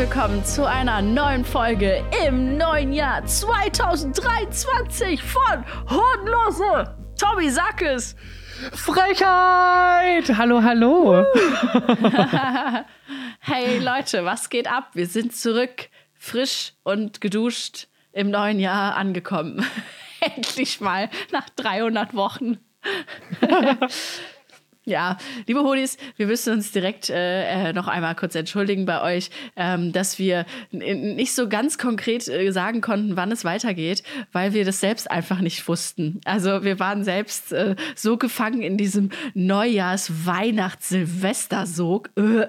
willkommen zu einer neuen Folge im neuen Jahr 2023 von Hodenlose. Tommy, sag es. Frechheit! Hallo, hallo. Hey Leute, was geht ab? Wir sind zurück, frisch und geduscht im neuen Jahr angekommen. Endlich mal nach 300 Wochen. Ja, liebe Hodis, wir müssen uns direkt äh, äh, noch einmal kurz entschuldigen bei euch, ähm, dass wir nicht so ganz konkret äh, sagen konnten, wann es weitergeht, weil wir das selbst einfach nicht wussten. Also wir waren selbst äh, so gefangen in diesem Neujahrs-Weihnachts-Silvestersog. Äh,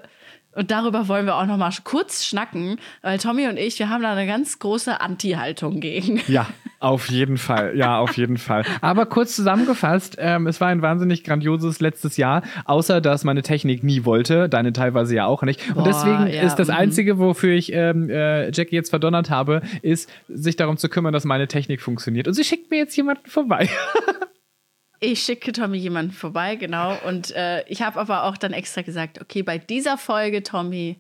und darüber wollen wir auch noch mal kurz schnacken, weil Tommy und ich, wir haben da eine ganz große Anti-Haltung gegen. Ja, auf jeden Fall. Ja, auf jeden Fall. Aber kurz zusammengefasst, ähm, es war ein wahnsinnig grandioses letztes Jahr, außer dass meine Technik nie wollte, deine teilweise ja auch nicht. Und Boah, deswegen ja, ist das mhm. Einzige, wofür ich ähm, äh, Jackie jetzt verdonnert habe, ist, sich darum zu kümmern, dass meine Technik funktioniert. Und sie schickt mir jetzt jemanden vorbei. Ich schicke Tommy jemanden vorbei, genau. Und äh, ich habe aber auch dann extra gesagt, okay, bei dieser Folge, Tommy,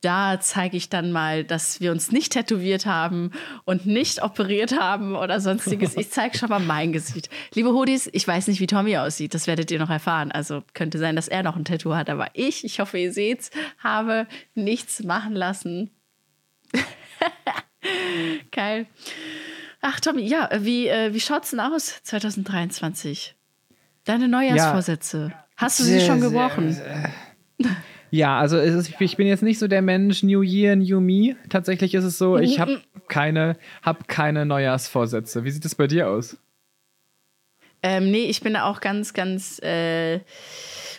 da zeige ich dann mal, dass wir uns nicht tätowiert haben und nicht operiert haben oder sonstiges. Ich zeige schon mal mein Gesicht. Liebe Hodis, ich weiß nicht, wie Tommy aussieht. Das werdet ihr noch erfahren. Also könnte sein, dass er noch ein Tattoo hat. Aber ich, ich hoffe, ihr seht's, habe nichts machen lassen. Geil. Ach, Tommy, ja, wie, äh, wie schaut's denn aus 2023? Deine Neujahrsvorsätze. Hast du sie schon gebrochen? Ja, also ist, ich bin jetzt nicht so der Mensch New Year, New Me. Tatsächlich ist es so, ich habe keine, hab keine Neujahrsvorsätze. Wie sieht es bei dir aus? Ähm, nee, ich bin da auch ganz, ganz äh,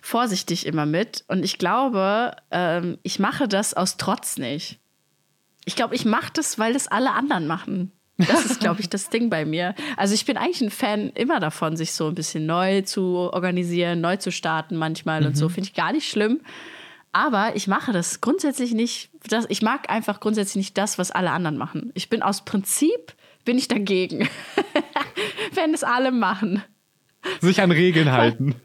vorsichtig immer mit. Und ich glaube, ähm, ich mache das aus Trotz nicht. Ich glaube, ich mache das, weil das alle anderen machen. Das ist, glaube ich, das Ding bei mir. Also ich bin eigentlich ein Fan immer davon, sich so ein bisschen neu zu organisieren, neu zu starten manchmal und so. Finde ich gar nicht schlimm. Aber ich mache das grundsätzlich nicht. Das, ich mag einfach grundsätzlich nicht das, was alle anderen machen. Ich bin aus Prinzip bin ich dagegen, wenn es alle machen. Sich an Regeln halten.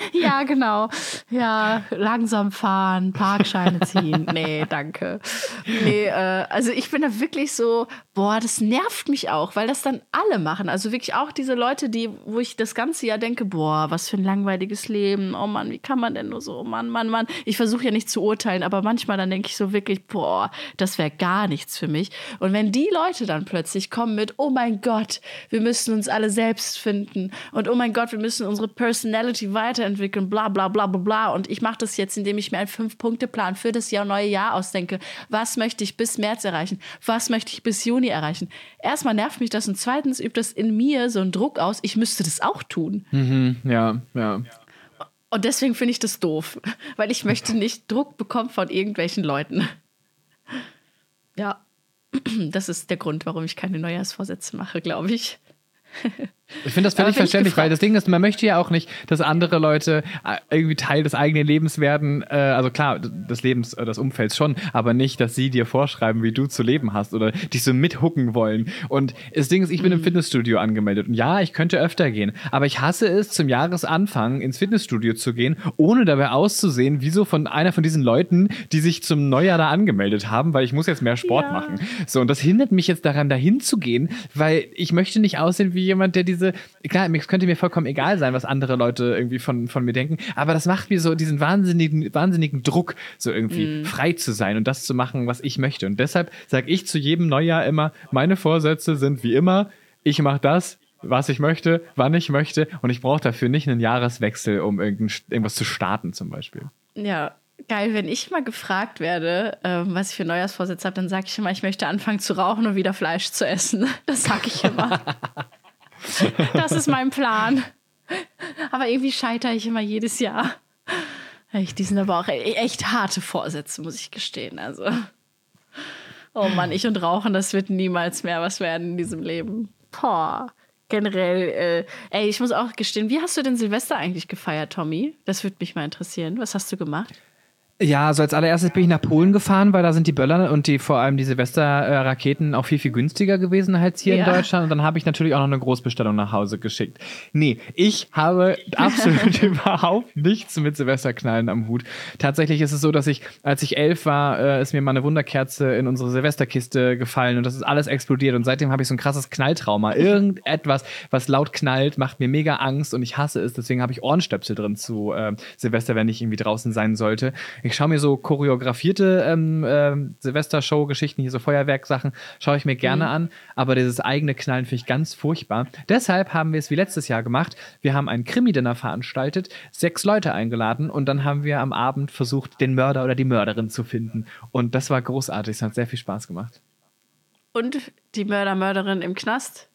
Ja, genau. Ja, langsam fahren, Parkscheine ziehen. Nee, danke. Nee, äh, also ich bin da wirklich so, boah, das nervt mich auch, weil das dann alle machen. Also wirklich auch diese Leute, die, wo ich das ganze Jahr denke, boah, was für ein langweiliges Leben. Oh Mann, wie kann man denn nur so, Mann, Mann, Mann. Ich versuche ja nicht zu urteilen, aber manchmal dann denke ich so wirklich, boah, das wäre gar nichts für mich. Und wenn die Leute dann plötzlich kommen mit, oh mein Gott, wir müssen uns alle selbst finden und oh mein Gott, wir müssen unsere Personality weiterentwickeln, bla bla bla bla bla. Und ich mache das jetzt, indem ich mir einen Fünf-Punkte-Plan für das Jahr, neue Jahr ausdenke. Was möchte ich bis März erreichen? Was möchte ich bis Juni erreichen? Erstmal nervt mich das und zweitens übt das in mir so einen Druck aus, ich müsste das auch tun. Ja, ja. Und deswegen finde ich das doof, weil ich möchte nicht Druck bekommen von irgendwelchen Leuten. Ja, das ist der Grund, warum ich keine Neujahrsvorsätze mache, glaube ich. Ich finde das völlig verständlich, weil das Ding ist, man möchte ja auch nicht, dass andere Leute äh, irgendwie Teil des eigenen Lebens werden. Äh, also klar, des Lebens, äh, des Umfelds schon, aber nicht, dass sie dir vorschreiben, wie du zu leben hast oder dich so mithucken wollen. Und das Ding ist, ich Mhm. bin im Fitnessstudio angemeldet und ja, ich könnte öfter gehen, aber ich hasse es, zum Jahresanfang ins Fitnessstudio zu gehen, ohne dabei auszusehen, wie so von einer von diesen Leuten, die sich zum Neujahr da angemeldet haben, weil ich muss jetzt mehr Sport Ja. machen. So, und das hindert mich jetzt daran, dahin zu gehen, weil ich möchte nicht aussehen wie jemand, der diese, klar, es könnte mir vollkommen egal sein, was andere Leute irgendwie von, von mir denken, aber das macht mir so diesen wahnsinnigen, wahnsinnigen Druck, so irgendwie frei zu sein und das zu machen, was ich möchte. Und deshalb sage ich zu jedem Neujahr immer, meine Vorsätze sind wie immer, ich mache das, was ich möchte, wann ich möchte und ich brauche dafür nicht einen Jahreswechsel, um irgendwas zu starten zum Beispiel. Ja, geil. Wenn ich mal gefragt werde, ähm, was ich für Neujahrsvorsätze habe, dann sage ich immer, ich möchte anfangen zu rauchen und wieder Fleisch zu essen. Das sage ich immer. das ist mein Plan. Aber irgendwie scheitere ich immer jedes Jahr. Die sind aber auch e- echt harte Vorsätze, muss ich gestehen. Also. Oh Mann, ich und Rauchen, das wird niemals mehr was werden in diesem Leben. Boah. Generell, äh, ey, ich muss auch gestehen, wie hast du denn Silvester eigentlich gefeiert, Tommy? Das würde mich mal interessieren. Was hast du gemacht? Ja, also als allererstes bin ich nach Polen gefahren, weil da sind die Böller und die vor allem die Silvester-Raketen auch viel, viel günstiger gewesen als hier Ja. in Deutschland. Und dann habe ich natürlich auch noch eine Großbestellung nach Hause geschickt. Nee, ich habe absolut überhaupt nichts mit Silvesterknallen am Hut. Tatsächlich ist es so, dass ich, als ich elf war, äh, ist mir mal eine Wunderkerze in unsere Silvesterkiste gefallen und das ist alles explodiert. Und seitdem habe ich so ein krasses Knalltrauma. Irgendetwas, was laut knallt, macht mir mega Angst und ich hasse es. Deswegen habe ich Ohrenstöpsel drin zu äh, Silvester, wenn ich irgendwie draußen sein sollte. Ich schaue mir so choreografierte ähm, ähm, Silvester-Show-Geschichten, hier so Feuerwerksachen, schaue ich mir gerne an. Aber dieses eigene Knallen finde ich ganz furchtbar. Deshalb haben wir es wie letztes Jahr gemacht. Wir haben ein Krimi-Dinner veranstaltet, sechs Leute eingeladen und dann haben wir am Abend versucht, den Mörder oder die Mörderin zu finden. Und das war großartig. Es hat sehr viel Spaß gemacht. Und die Mörder, Mörderin im Knast?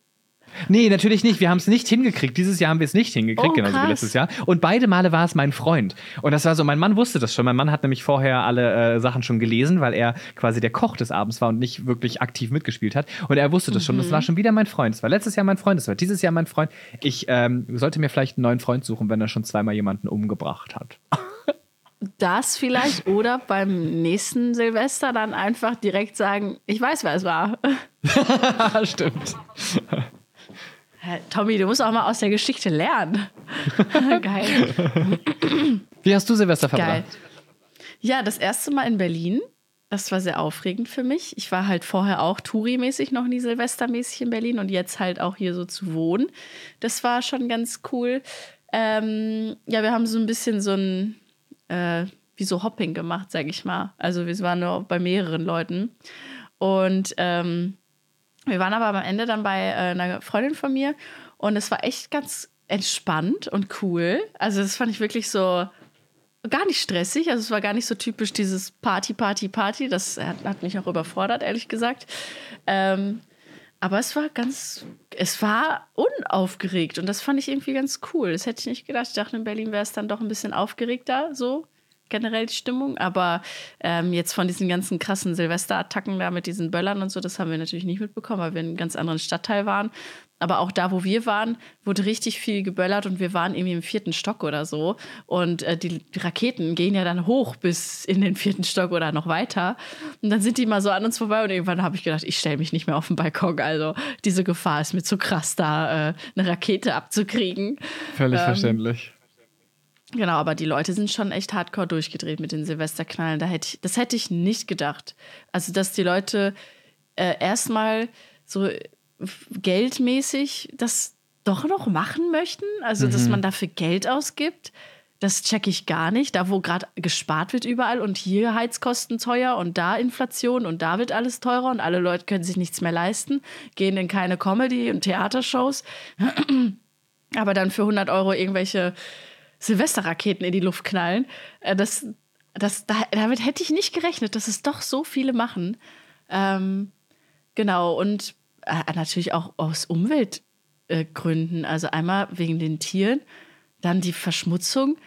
Nee, natürlich nicht. Wir haben es nicht hingekriegt. Dieses Jahr haben wir es nicht hingekriegt, Oh, genauso wie letztes Jahr. Und beide Male war es mein Freund. Und das war so, mein Mann wusste das schon. Mein Mann hat nämlich vorher alle äh, Sachen schon gelesen, weil er quasi der Koch des Abends war und nicht wirklich aktiv mitgespielt hat. Und er wusste das schon. Das war schon wieder mein Freund. Das war letztes Jahr mein Freund, das war dieses Jahr mein Freund. Ich ähm, sollte mir vielleicht einen neuen Freund suchen, wenn er schon zweimal jemanden umgebracht hat. Das vielleicht oder beim nächsten Silvester dann einfach direkt sagen, ich weiß, wer es war. Stimmt. Tommy, du musst auch mal aus der Geschichte lernen. Geil. Wie hast du Silvester Geil. verbracht? Ja, das erste Mal in Berlin. Das war sehr aufregend für mich. Ich war halt vorher auch Touri-mäßig noch nie Silvestermäßig in Berlin und jetzt halt auch hier so zu wohnen. Das war schon ganz cool. Ähm, ja, wir haben so ein bisschen so ein, äh, wie so Hopping gemacht, sag ich mal. Also wir waren nur bei mehreren Leuten. Und ähm, wir waren aber am Ende dann bei äh, einer Freundin von mir und es war echt ganz entspannt und cool. Also das fand ich wirklich so gar nicht stressig. Also es war gar nicht so typisch dieses Party, Party, Party. Das hat, hat mich auch überfordert, ehrlich gesagt. Ähm, aber es war ganz, es war unaufgeregt und das fand ich irgendwie ganz cool. Das hätte ich nicht gedacht. Ich dachte, in Berlin wäre es dann doch ein bisschen aufgeregter, so generell die Stimmung. Aber ähm, jetzt von diesen ganzen krassen Silvesterattacken da mit diesen Böllern und so, das haben wir natürlich nicht mitbekommen, weil wir in einem ganz anderen Stadtteil waren. Aber auch da, wo wir waren, wurde richtig viel geböllert und wir waren irgendwie im vierten Stock oder so. Und äh, die, die Raketen gehen ja dann hoch bis in den vierten Stock oder noch weiter. Und dann sind die mal so an uns vorbei und irgendwann habe ich gedacht, ich stelle mich nicht mehr auf den Balkon. Also diese Gefahr ist mir zu krass, da äh, eine Rakete abzukriegen. Völlig Ähm, verständlich. Genau, aber die Leute sind schon echt hardcore durchgedreht mit den Silvesterknallen. Da hätte ich, das hätte ich nicht gedacht. Also, dass die Leute äh, erstmal so äh, geldmäßig das doch noch machen möchten. Also, dass man dafür Geld ausgibt. Das checke ich gar nicht. Da, wo gerade gespart wird überall und hier Heizkosten teuer und da Inflation und da wird alles teurer und alle Leute können sich nichts mehr leisten, gehen in keine Comedy- und Theatershows. Aber dann für 100 Euro irgendwelche Silvesterraketen in die Luft knallen. Äh, Das, das, da, damit hätte ich nicht gerechnet, dass es doch so viele machen. Ähm, genau, und äh, natürlich auch aus Umweltgründen. Also einmal wegen den Tieren, dann die Verschmutzung.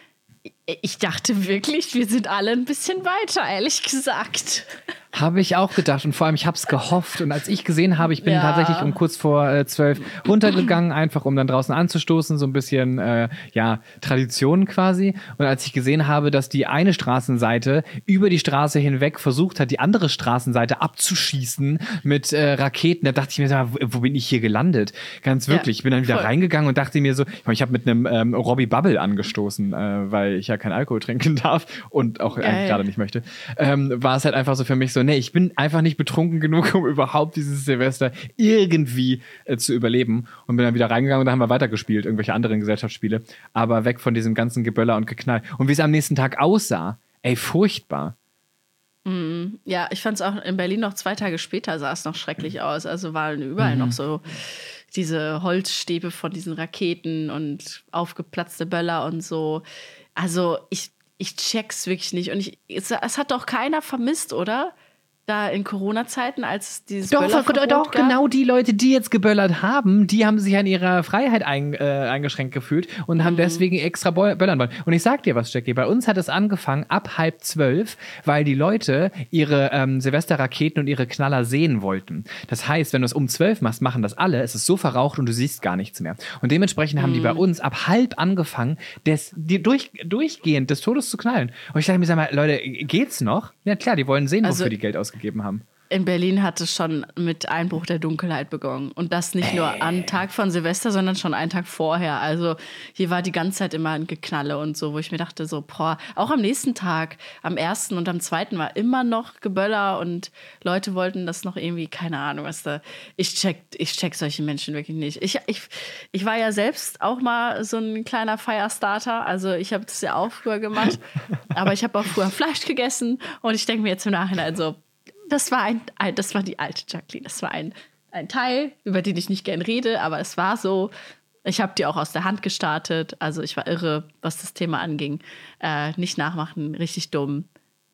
Ich dachte wirklich, wir sind alle ein bisschen weiter, ehrlich gesagt. Habe ich auch gedacht und vor allem, ich habe es gehofft. Und als ich gesehen habe, ich bin Ja. tatsächlich um kurz vor äh, zwölf runtergegangen, einfach um dann draußen anzustoßen, so ein bisschen, äh, ja, Tradition quasi. Und als ich gesehen habe, dass die eine Straßenseite über die Straße hinweg versucht hat, die andere Straßenseite abzuschießen mit äh, Raketen, da dachte ich mir, wo bin ich hier gelandet? Ganz Ja, wirklich. ich bin dann wieder voll. reingegangen und dachte mir so, ich, habe mit einem ähm, Robbie Bubble angestoßen, äh, weil ich ja keinen Alkohol trinken darf und auch Geil. eigentlich gerade nicht möchte, ähm, war es halt einfach so für mich so, nee, ich bin einfach nicht betrunken genug, um überhaupt dieses Silvester irgendwie äh, zu überleben und bin dann wieder reingegangen und da haben wir weitergespielt, irgendwelche anderen Gesellschaftsspiele, aber weg von diesem ganzen Geböller und Geknall. Und wie es am nächsten Tag aussah, ey, furchtbar. Ja, ich fand es auch in Berlin noch zwei Tage später sah es noch schrecklich aus. Also waren überall noch so diese Holzstäbe von diesen Raketen und aufgeplatzte Böller und so. Also ich, ich check's wirklich nicht. Und ich, es, es hat doch keiner vermisst, oder? Da in Corona-Zeiten, als dieses Doch, Böllerverbot doch, gab? genau die Leute, die jetzt geböllert haben, die haben sich an ihrer Freiheit ein, äh, eingeschränkt gefühlt und Mhm. haben deswegen extra böllern wollen. Und ich sag dir was, Jackie, bei uns hat es angefangen ab halb zwölf, weil die Leute ihre ähm, Silvesterraketen und ihre Knaller sehen wollten. Das heißt, wenn du es um zwölf machst, machen das alle, es ist so verraucht und du siehst gar nichts mehr. Und dementsprechend haben die Mhm. bei uns ab halb angefangen, des, die durch, durchgehend des Todes zu knallen. Und ich dachte mir, sag mal, Leute, geht's noch? Ja klar, die wollen sehen, Also- wofür die Geld ausgegeben haben. In Berlin hat es schon mit Einbruch der Dunkelheit begonnen. Und das nicht nur am Tag von Silvester, sondern schon einen Tag vorher. Also hier war die ganze Zeit immer ein Geknalle und so, wo ich mir dachte, so, boah, auch am nächsten Tag, am ersten und am zweiten war immer noch Geböller und Leute wollten das noch irgendwie, keine Ahnung, was da. Ich check, ich check solche Menschen wirklich nicht. Ich, ich, ich war ja selbst auch mal so ein kleiner Firestarter. Also ich habe das ja auch früher gemacht. aber ich habe auch früher Fleisch gegessen und ich denke mir jetzt im Nachhinein so, das war ein, ein das war die alte Jacqueline. Das war ein, ein Teil, über den ich nicht gern rede, aber es war so. Ich habe die auch aus der Hand gestartet. Also ich war irre, was das Thema anging. Äh, nicht nachmachen, richtig dumm.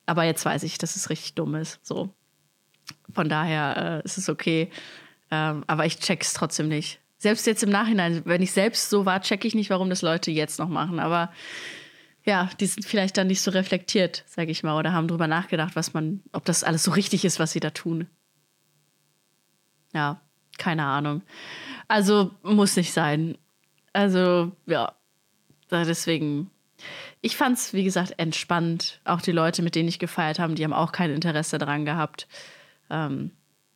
Aber jetzt weiß ich, dass es richtig dumm ist. So. Von daher äh, ist es okay. Ähm, aber ich check's trotzdem nicht. Selbst jetzt im Nachhinein, wenn ich selbst so war, check ich nicht, warum das Leute jetzt noch machen. Aber ja, die sind vielleicht dann nicht so reflektiert, sage ich mal, oder haben drüber nachgedacht, was man, ob das alles so richtig ist, was sie da tun. Ja, keine Ahnung. Also muss nicht sein. Also ja, deswegen. Ich fand's wie gesagt entspannt. Auch die Leute, mit denen ich gefeiert habe, die haben auch kein Interesse daran gehabt. Ähm,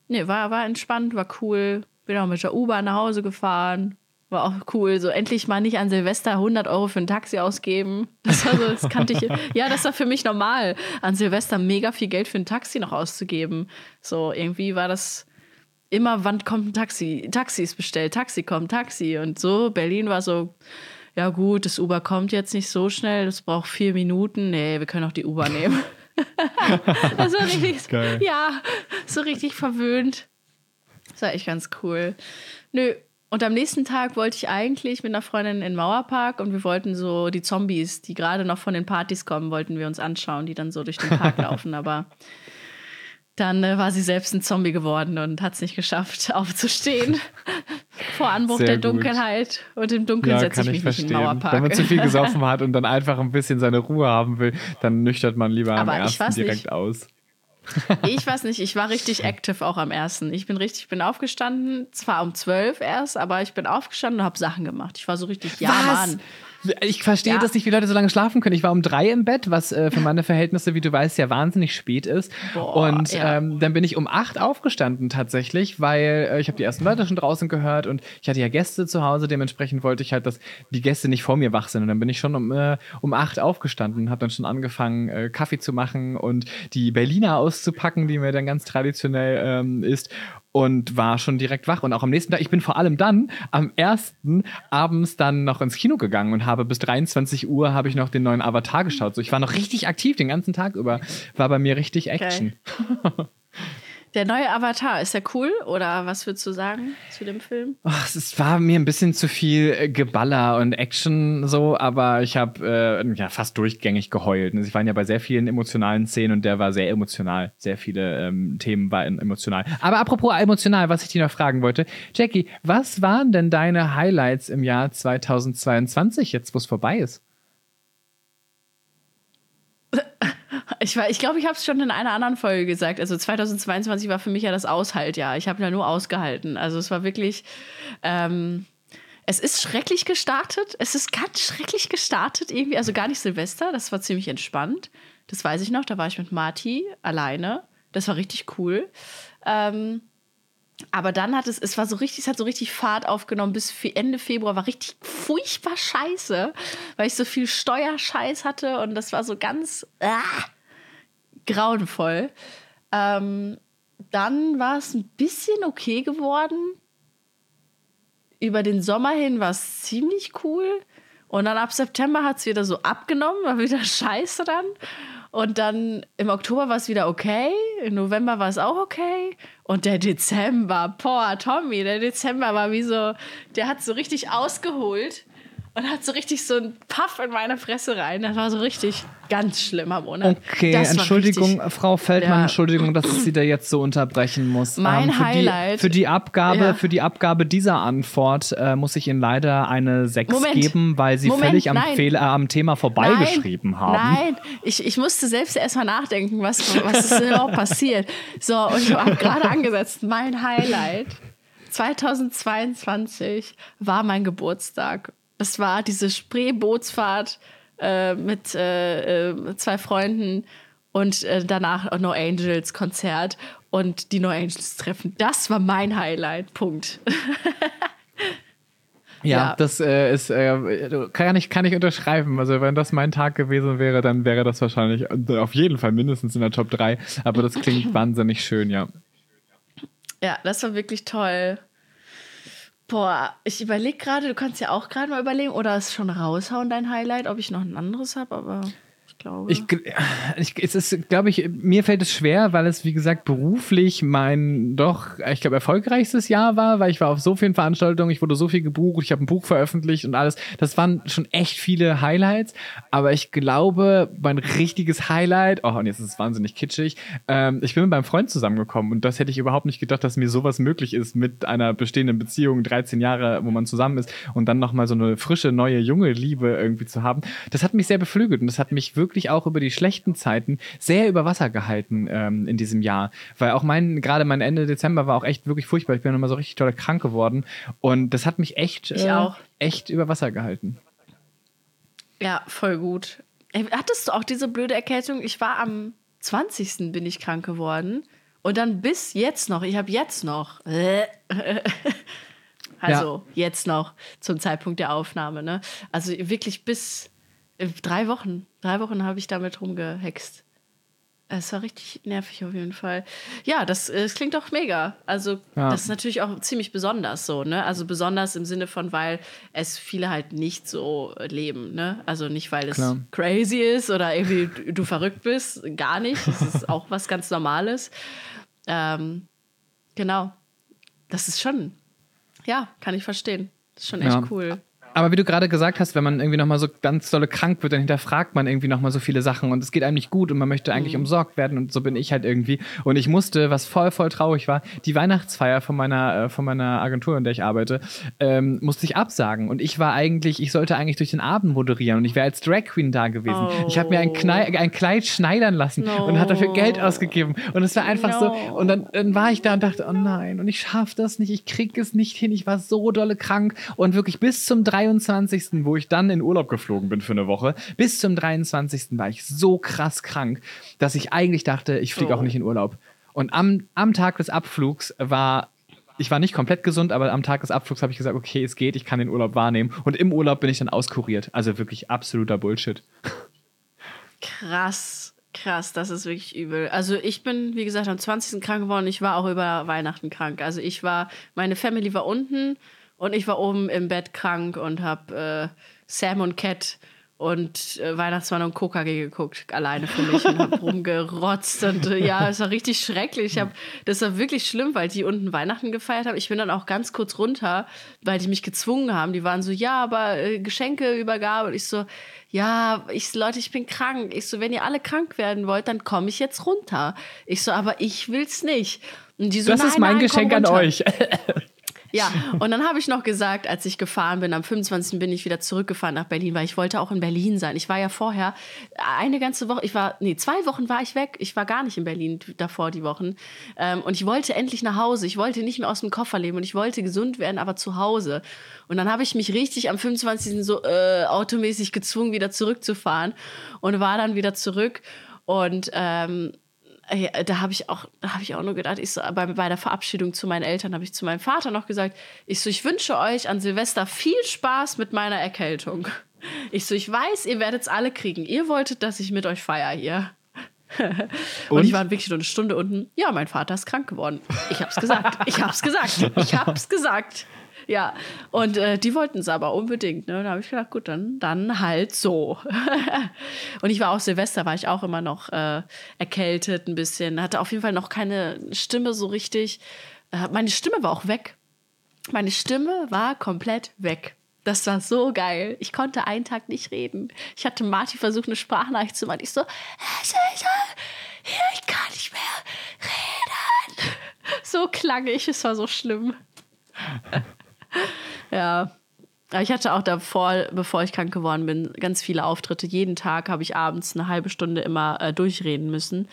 nee, war war entspannt, war cool. Bin auch mit der U-Bahn nach Hause gefahren. War auch cool. So endlich mal nicht an Silvester 100 Euro für ein Taxi ausgeben. Das, war so, das kannte ich. Ja, das war für mich normal, an Silvester mega viel Geld für ein Taxi noch auszugeben. So irgendwie war das immer, wann kommt ein Taxi? Taxi ist bestellt, Taxi kommt, Taxi. Und so, Berlin war so, ja gut, das Uber kommt jetzt nicht so schnell, das braucht vier Minuten. Nee, wir können auch die Uber nehmen. das war richtig, Geil. ja, so richtig verwöhnt. Das war echt ganz cool. Nö, und am nächsten Tag wollte ich eigentlich mit einer Freundin in den Mauerpark und wir wollten so die Zombies, die gerade noch von den Partys kommen, wollten wir uns anschauen, die dann so durch den Park laufen. Aber dann äh, war sie selbst ein Zombie geworden und hat es nicht geschafft, aufzustehen vor Anbruch Sehr der gut. Dunkelheit. Und im Dunkeln setze ich mich nicht in den Mauerpark. Wenn man zu viel gesoffen hat und dann einfach ein bisschen seine Ruhe haben will, dann nüchtert man lieber am Aber ich ersten weiß nicht. direkt aus. Ich weiß nicht, ich war richtig active auch am ersten. Ich bin richtig, ich bin aufgestanden, zwar um zwölf erst, aber ich bin aufgestanden und habe Sachen gemacht. Ich war so richtig, ja, Mann. Ich verstehe Ja. das nicht, wie Leute so lange schlafen können. Ich war um drei im Bett, was äh, für meine Verhältnisse, wie du weißt, ja wahnsinnig spät ist. Boah, und ja. ähm, dann bin ich um acht aufgestanden tatsächlich, weil äh, ich habe die ersten Leute schon draußen gehört und ich hatte ja Gäste zu Hause. Dementsprechend wollte ich halt, dass die Gäste nicht vor mir wach sind. Und dann bin ich schon um, äh, um acht aufgestanden, habe dann schon angefangen, äh, Kaffee zu machen und die Berliner auszupacken, die mir dann ganz traditionell ähm, ist. Und war schon direkt wach. Und auch am nächsten Tag, ich bin vor allem dann am ersten abends dann noch ins Kino gegangen und habe bis 23 Uhr habe ich noch den neuen Avatar geschaut. So, ich war noch richtig aktiv den ganzen Tag über. War bei mir richtig Action. Der neue Avatar, ist der cool? Oder was würdest du sagen zu dem Film? Es war mir ein bisschen zu viel äh, Geballer und Action so, aber ich habe äh, ja fast durchgängig geheult. Also Ich war ja bei sehr vielen emotionalen Szenen und der war sehr emotional. Sehr viele ähm, Themen waren emotional. Aber apropos emotional, was ich dir noch fragen wollte, Jackie, was waren denn deine Highlights im Jahr 2022 jetzt, wo es vorbei ist? Ich, war- ich glaube, ich habe es schon in einer anderen Folge gesagt. Also 2022 war für mich ja das Aushaltjahr. Ich habe ja nur ausgehalten. Also es war wirklich. Ähm, es ist schrecklich gestartet. Es ist ganz schrecklich gestartet irgendwie. Also gar nicht Silvester. Das war ziemlich entspannt. Das weiß ich noch. Da war ich mit Marty alleine. Das war richtig cool. Ähm, aber dann hat es, es war so richtig, es hat so richtig Fahrt aufgenommen bis Ende Februar, war richtig furchtbar scheiße, weil ich so viel Steuerscheiß hatte und das war so ganz ah, grauenvoll. Ähm, dann war es ein bisschen okay geworden. Über den Sommer hin war es ziemlich cool. Und dann ab September hat es wieder so abgenommen, war wieder scheiße dann. Und dann im Oktober war es wieder okay, im November war es auch okay. Und der Dezember, boah, Tommy, der Dezember war wie so, der hat so richtig ausgeholt. Und hat so richtig so einen Puff in meine Fresse rein. Das war so richtig ganz schlimmer Monat. Okay, Das Entschuldigung, richtig- Frau Feldmann, Ja. Entschuldigung, dass ich Sie da jetzt so unterbrechen muss. Ähm, Mein für Highlight- Die, für, die Abgabe, Ja. für die Abgabe dieser Antwort äh, muss ich Ihnen leider eine 6 Moment. geben, weil Sie Moment, völlig am. Fehler, äh, am Thema vorbeigeschrieben nein, haben. Nein, ich, ich musste selbst erstmal nachdenken, was, was ist denn überhaupt passiert. So, und ich habe gerade angesetzt, mein Highlight 2022 war mein Geburtstag. Es war diese Spree-Bootsfahrt äh, mit äh, äh, zwei Freunden und äh, danach No Angels Konzert und die No Angels treffen. Das war mein Highlight. Punkt. Ja, Ja. das äh, ist, äh, kann, ich, kann ich unterschreiben. Also, wenn das mein Tag gewesen wäre, dann wäre das wahrscheinlich auf jeden Fall mindestens in der Top 3. Aber das klingt wahnsinnig schön, ja. Ja, das war wirklich toll. Boah, ich überlege gerade, du kannst ja auch gerade mal überlegen oder es schon raushauen, dein Highlight, ob ich noch ein anderes habe, aber glaube. Ich, ich, es ist, glaube ich, mir fällt es schwer, weil es, wie gesagt, beruflich mein doch, ich glaube, erfolgreichstes Jahr war, weil ich war auf so vielen Veranstaltungen, ich wurde so viel gebucht, ich habe ein Buch veröffentlicht und alles. Das waren schon echt viele Highlights, aber ich glaube, mein richtiges Highlight, oh, und jetzt ist es wahnsinnig kitschig, ähm, ich bin mit meinem Freund zusammengekommen und das hätte ich überhaupt nicht gedacht, dass mir sowas möglich ist mit einer bestehenden Beziehung, 13 Jahre, wo man zusammen ist und dann nochmal so eine frische, neue, junge Liebe irgendwie zu haben. Das hat mich sehr beflügelt und das hat mich wirklich auch über die schlechten Zeiten sehr über Wasser gehalten ähm, in diesem Jahr. Weil auch mein, gerade mein Ende Dezember war auch echt wirklich furchtbar. Ich bin nochmal so richtig toll krank geworden und das hat mich echt, äh, auch. echt über Wasser gehalten. ja, voll gut. Hattest du auch diese blöde Erkältung? Ich war am 20. bin ich krank geworden. Und dann bis jetzt noch, ich habe jetzt noch. Also jetzt noch zum Zeitpunkt der Aufnahme, ne? Also wirklich bis drei Wochen. Drei Wochen habe ich damit rumgehext. Es war richtig nervig auf jeden Fall. Ja, das, äh, das klingt doch mega. Also, Ja. das ist natürlich auch ziemlich besonders so, ne? Also besonders im Sinne von, weil es viele halt nicht so äh, leben, ne? Also nicht, weil es Klar. crazy ist oder irgendwie du, du verrückt bist, gar nicht. Das ist auch was ganz Normales. Ähm, genau. Das ist schon, ja, kann ich verstehen. Das ist schon echt Ja. cool. Aber wie du gerade gesagt hast, wenn man irgendwie nochmal so ganz dolle krank wird, dann hinterfragt man irgendwie nochmal so viele Sachen und es geht einem nicht gut und man möchte eigentlich Mhm. umsorgt werden und so bin ich halt irgendwie. Und ich musste, was voll, voll traurig war, die Weihnachtsfeier von meiner, äh, von meiner Agentur, in der ich arbeite, ähm, musste ich absagen. Und ich war eigentlich, ich sollte eigentlich durch den Abend moderieren und ich wäre als Drag Queen da gewesen. Ich habe mir ein, Knei ein Kleid schneidern lassen No. und hat dafür Geld ausgegeben. Und es war einfach so. No. Und dann, dann war ich da und dachte, oh nein, und ich schaffe das nicht, ich krieg es nicht hin, ich war so dolle krank und wirklich bis zum 23., wo ich dann in Urlaub geflogen bin für eine Woche, bis zum 23. war ich so krass krank, dass ich eigentlich dachte, ich fliege auch Oh. nicht in Urlaub. Und am, am Tag des Abflugs war ich war nicht komplett gesund, aber am Tag des Abflugs habe ich gesagt, okay, es geht, ich kann den Urlaub wahrnehmen. Und im Urlaub bin ich dann auskuriert. Also wirklich absoluter Bullshit. Krass, krass, das ist wirklich übel. Also ich bin, wie gesagt, am 20. krank geworden. Ich war auch über Weihnachten krank. Also ich war, meine Family war unten und ich war oben im Bett krank und habe äh, Sam und Cat und äh, Weihnachtsmann und KKG geguckt, alleine für mich und hab rumgerotzt und äh, ja, es war richtig schrecklich. Ich hab, das war wirklich schlimm, weil die unten Weihnachten gefeiert haben. Ich bin dann auch ganz kurz runter, weil die mich gezwungen haben. Die waren so, ja, aber äh, Geschenkeübergabe und ich so, ja, ich so, Leute, ich bin krank. Ich so, wenn ihr alle krank werden wollt, dann komme ich jetzt runter. Ich so, aber ich will's nicht. Und die so, Das nein, ist mein nein, Geschenk an euch. Ja, und dann habe ich noch gesagt, als ich gefahren bin, am 25. bin ich wieder zurückgefahren nach Berlin, weil ich wollte auch in Berlin sein. Ich war ja vorher eine ganze Woche, ich war, nee, zwei Wochen war ich weg. Ich war gar nicht in Berlin davor die Wochen. Ähm, und ich wollte endlich nach Hause. Ich wollte nicht mehr aus dem Koffer leben und ich wollte gesund werden, aber zu Hause. Und dann habe ich mich richtig am 25. so äh, automäßig gezwungen, wieder zurückzufahren und war dann wieder zurück. Und ähm, Ey, da habe ich auch, da habe ich auch nur gedacht, ich so, bei, bei der Verabschiedung zu meinen Eltern habe ich zu meinem Vater noch gesagt, ich so, ich wünsche euch an Silvester viel Spaß mit meiner Erkältung. Ich so, ich weiß, ihr werdet es alle kriegen. Ihr wolltet, dass ich mit euch feier hier. Und, Und? ich war wirklich nur eine Stunde unten. Ja, mein Vater ist krank geworden. Ich hab's gesagt. Ich hab's gesagt. Ich hab's gesagt. Ja, und äh, die wollten es aber unbedingt. Ne? Da habe ich gedacht, gut, dann, dann halt so. und ich war auch Silvester, war ich auch immer noch äh, erkältet ein bisschen. Hatte auf jeden Fall noch keine Stimme so richtig. Äh, meine Stimme war auch weg. Meine Stimme war komplett weg. Das war so geil. Ich konnte einen Tag nicht reden. Ich hatte Marty versucht, eine Sprachnachricht zu machen. Ich so, ich kann nicht mehr reden. So klang ich. Es war so schlimm. ja. Aber ich hatte auch davor, bevor ich krank geworden bin, ganz viele Auftritte. Jeden Tag habe ich abends eine halbe Stunde immer äh, durchreden müssen.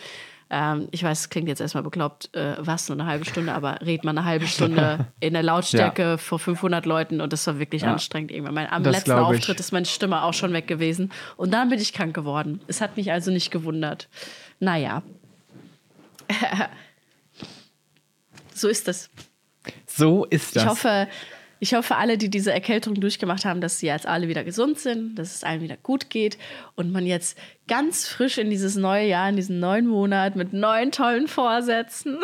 Ähm, ich weiß, es klingt jetzt erstmal bekloppt, äh, was, nur eine halbe Stunde, aber redet man eine halbe Stunde in der Lautstärke ja. vor 500 Leuten und das war wirklich ja. anstrengend irgendwann. Mein, am das letzten Auftritt ist meine Stimme auch schon weg gewesen und dann bin ich krank geworden. Es hat mich also nicht gewundert. Naja. so ist es. So ist das. Ich hoffe, ich hoffe, alle, die diese Erkältung durchgemacht haben, dass sie jetzt alle wieder gesund sind, dass es allen wieder gut geht und man jetzt ganz frisch in dieses neue Jahr, in diesen neuen Monat mit neuen tollen Vorsätzen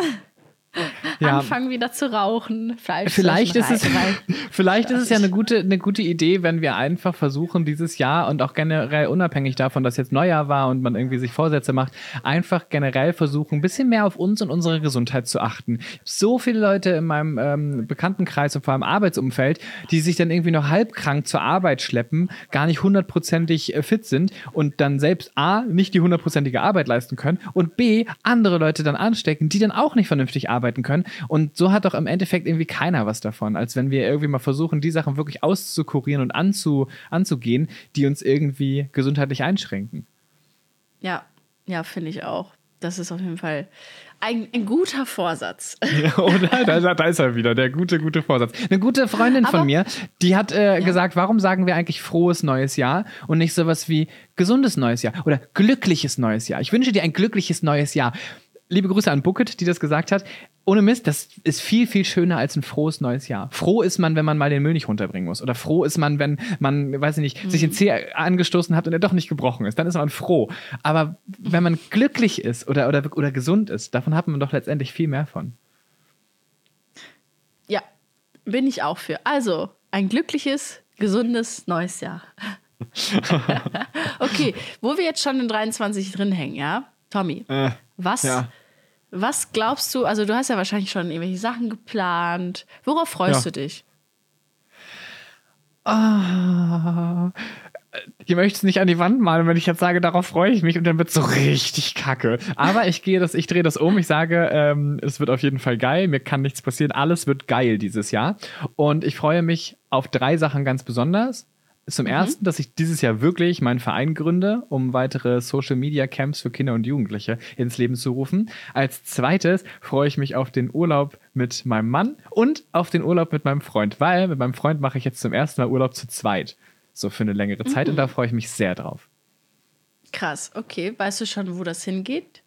ja. anfangen wieder zu rauchen. Fleisch vielleicht ist es, vielleicht ist es ja eine gute, eine gute Idee, wenn wir einfach versuchen, dieses Jahr und auch generell unabhängig davon, dass jetzt Neujahr war und man irgendwie sich Vorsätze macht, einfach generell versuchen, ein bisschen mehr auf uns und unsere Gesundheit zu achten. So viele Leute in meinem ähm, Bekanntenkreis und vor allem Arbeitsumfeld, die sich dann irgendwie noch halbkrank zur Arbeit schleppen, gar nicht hundertprozentig äh, fit sind und dann selbst A, nicht die hundertprozentige Arbeit leisten können und B, andere Leute dann anstecken, die dann auch nicht vernünftig arbeiten arbeiten können. Und so hat doch im Endeffekt irgendwie keiner was davon, als wenn wir irgendwie mal versuchen, die Sachen wirklich auszukurieren und anzu, anzugehen, die uns irgendwie gesundheitlich einschränken. Ja, ja, finde ich auch. Das ist auf jeden Fall ein, ein guter Vorsatz. Ja, oder? Da, da, ist er wieder, der gute, gute Vorsatz. Eine gute Freundin Aber, von mir, die hat äh, ja. gesagt, warum sagen wir eigentlich frohes neues Jahr und nicht sowas wie gesundes neues Jahr oder glückliches neues Jahr? Ich wünsche dir ein glückliches neues Jahr liebe Grüße an Bucket, die das gesagt hat. Ohne Mist, das ist viel, viel schöner als ein frohes neues Jahr. Froh ist man, wenn man mal den Müll nicht runterbringen muss. Oder froh ist man, wenn man, weiß ich nicht, mhm. sich den Zeh angestoßen hat und er doch nicht gebrochen ist. Dann ist man froh. Aber wenn man glücklich ist oder, oder, oder gesund ist, davon hat man doch letztendlich viel mehr von. Ja, bin ich auch für. Also, ein glückliches, gesundes neues Jahr. okay, wo wir jetzt schon in 23 drin hängen, ja? Tommy, äh, was ja. Was glaubst du, also du hast ja wahrscheinlich schon irgendwelche Sachen geplant. Worauf freust ja. du dich? Ah, ich möchte es nicht an die Wand malen, wenn ich jetzt sage, darauf freue ich mich und dann wird es so richtig kacke. Aber ich gehe das, ich drehe das um, ich sage, ähm, es wird auf jeden Fall geil, mir kann nichts passieren, alles wird geil dieses Jahr. Und ich freue mich auf drei Sachen ganz besonders. Zum mhm. ersten, dass ich dieses Jahr wirklich meinen Verein gründe, um weitere Social Media Camps für Kinder und Jugendliche ins Leben zu rufen. Als zweites freue ich mich auf den Urlaub mit meinem Mann und auf den Urlaub mit meinem Freund, weil mit meinem Freund mache ich jetzt zum ersten Mal Urlaub zu zweit. So für eine längere Zeit mhm. und da freue ich mich sehr drauf. Krass, okay. Weißt du schon, wo das hingeht?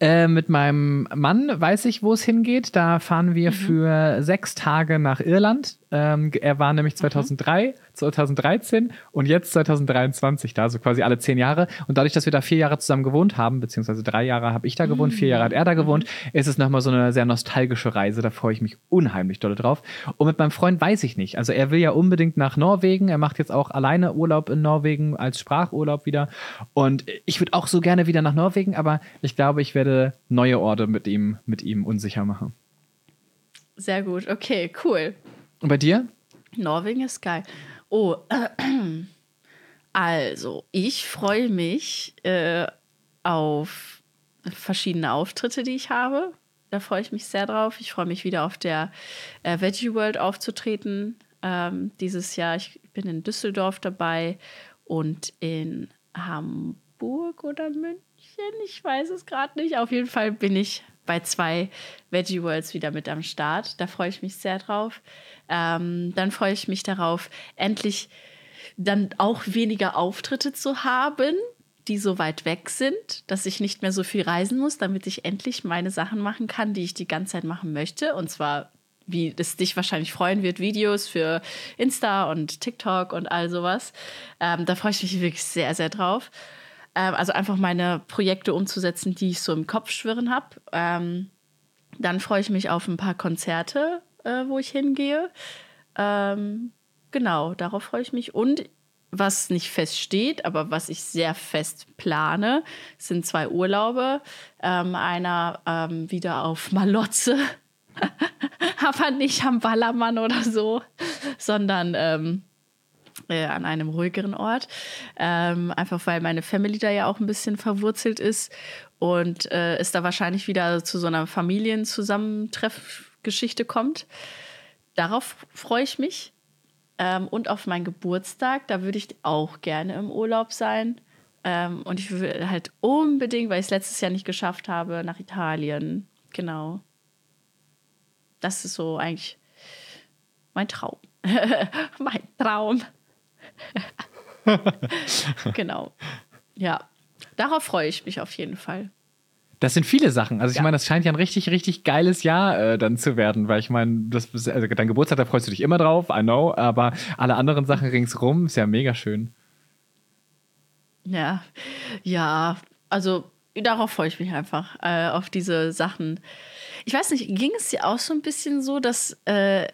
Äh, mit meinem Mann weiß ich, wo es hingeht. Da fahren wir mhm. für sechs Tage nach Irland. Ähm, er war nämlich 2003, mhm. 2013 und jetzt 2023 da, so quasi alle zehn Jahre. Und dadurch, dass wir da vier Jahre zusammen gewohnt haben, beziehungsweise drei Jahre habe ich da gewohnt, vier Jahre hat er da mhm. gewohnt, ist es nochmal so eine sehr nostalgische Reise. Da freue ich mich unheimlich doll drauf. Und mit meinem Freund weiß ich nicht. Also er will ja unbedingt nach Norwegen. Er macht jetzt auch alleine Urlaub in Norwegen als Sprachurlaub wieder. Und ich würde auch so gerne wieder nach Norwegen, aber ich glaube, ich werde neue Orte mit ihm, mit ihm unsicher machen. Sehr gut, okay, cool. Und bei dir? Norwegen ist geil. Oh, äh, also, ich freue mich äh, auf verschiedene Auftritte, die ich habe. Da freue ich mich sehr drauf. Ich freue mich wieder auf der äh, Veggie World aufzutreten ähm, dieses Jahr. Ich bin in Düsseldorf dabei und in Hamburg oder München. Ich weiß es gerade nicht. Auf jeden Fall bin ich bei zwei Veggie Worlds wieder mit am Start. Da freue ich mich sehr drauf. Ähm, dann freue ich mich darauf, endlich dann auch weniger Auftritte zu haben, die so weit weg sind, dass ich nicht mehr so viel reisen muss, damit ich endlich meine Sachen machen kann, die ich die ganze Zeit machen möchte. Und zwar, wie es dich wahrscheinlich freuen wird, Videos für Insta und TikTok und all sowas. Ähm, da freue ich mich wirklich sehr, sehr drauf. Ähm, also einfach meine Projekte umzusetzen, die ich so im Kopf schwirren habe. Ähm, dann freue ich mich auf ein paar Konzerte, äh, wo ich hingehe. Ähm, genau, darauf freue ich mich. Und was nicht fest steht, aber was ich sehr fest plane, sind zwei Urlaube. Ähm, einer ähm, wieder auf Malotze, aber nicht am Ballermann oder so, sondern ähm, äh, an einem ruhigeren Ort. Ähm, einfach weil meine Family da ja auch ein bisschen verwurzelt ist und äh, es da wahrscheinlich wieder zu so einer Familienzusammentreffgeschichte kommt. Darauf freue ich mich. Ähm, und auf meinen Geburtstag, da würde ich auch gerne im Urlaub sein. Ähm, und ich will halt unbedingt, weil ich es letztes Jahr nicht geschafft habe, nach Italien. Genau. Das ist so eigentlich mein Traum. mein Traum. genau. Ja, darauf freue ich mich auf jeden Fall. Das sind viele Sachen. Also ich Ja. meine, das scheint ja ein richtig, richtig geiles Jahr äh, dann zu werden, weil ich meine, das, also dein Geburtstag, da freust du dich immer drauf, I know, aber alle anderen Sachen ringsrum ist ja mega schön. Ja, ja, also darauf freue ich mich einfach, äh, auf diese Sachen. Ich weiß nicht, ging es dir auch so ein bisschen so, dass äh,